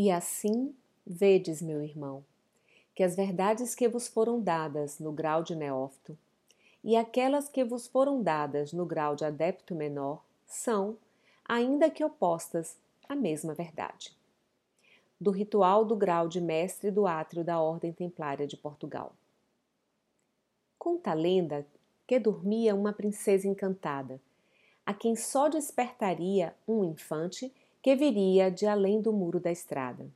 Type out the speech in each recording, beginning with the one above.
E assim, vedes, meu irmão, que as verdades que vos foram dadas no grau de neófito e aquelas que vos foram dadas no grau de adepto menor são, ainda que opostas, a mesma verdade. Do ritual do grau de mestre do átrio da Ordem Templária de Portugal. Conta a lenda que dormia uma princesa encantada, a quem só despertaria um infante que viria de além do muro da estrada.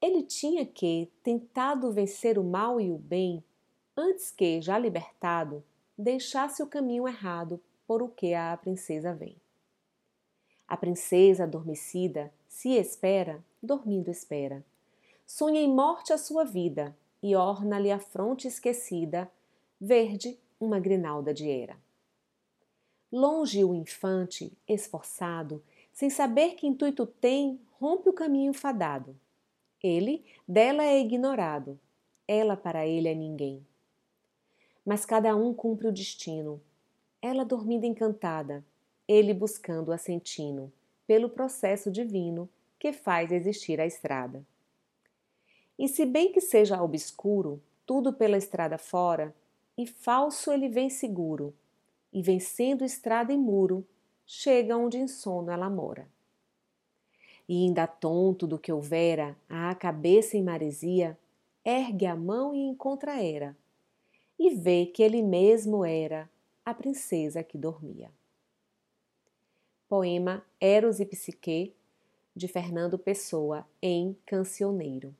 Ele tinha que, tentado vencer o mal e o bem, antes que, já libertado, deixasse o caminho errado por o que a princesa vem. A princesa adormecida se espera, dormindo espera. Sonha em morte a sua vida e orna-lhe a fronte esquecida, verde uma grinalda de era. Longe o infante, esforçado, sem saber que intuito tem, rompe o caminho fadado. Ele dela é ignorado, ela para ele é ninguém. Mas cada um cumpre o destino, ela dormindo encantada, ele buscando assentino, pelo processo divino que faz existir a estrada. E se bem que seja obscuro, tudo pela estrada fora, e falso ele vem seguro, e vencendo estrada e muro, chega onde em sono ela mora. E ainda tonto do que houvera, a cabeça em maresia, ergue a mão e encontra Era, e vê que ele mesmo era a princesa que dormia. Poema Eros e Psique, de Fernando Pessoa, em Cancioneiro.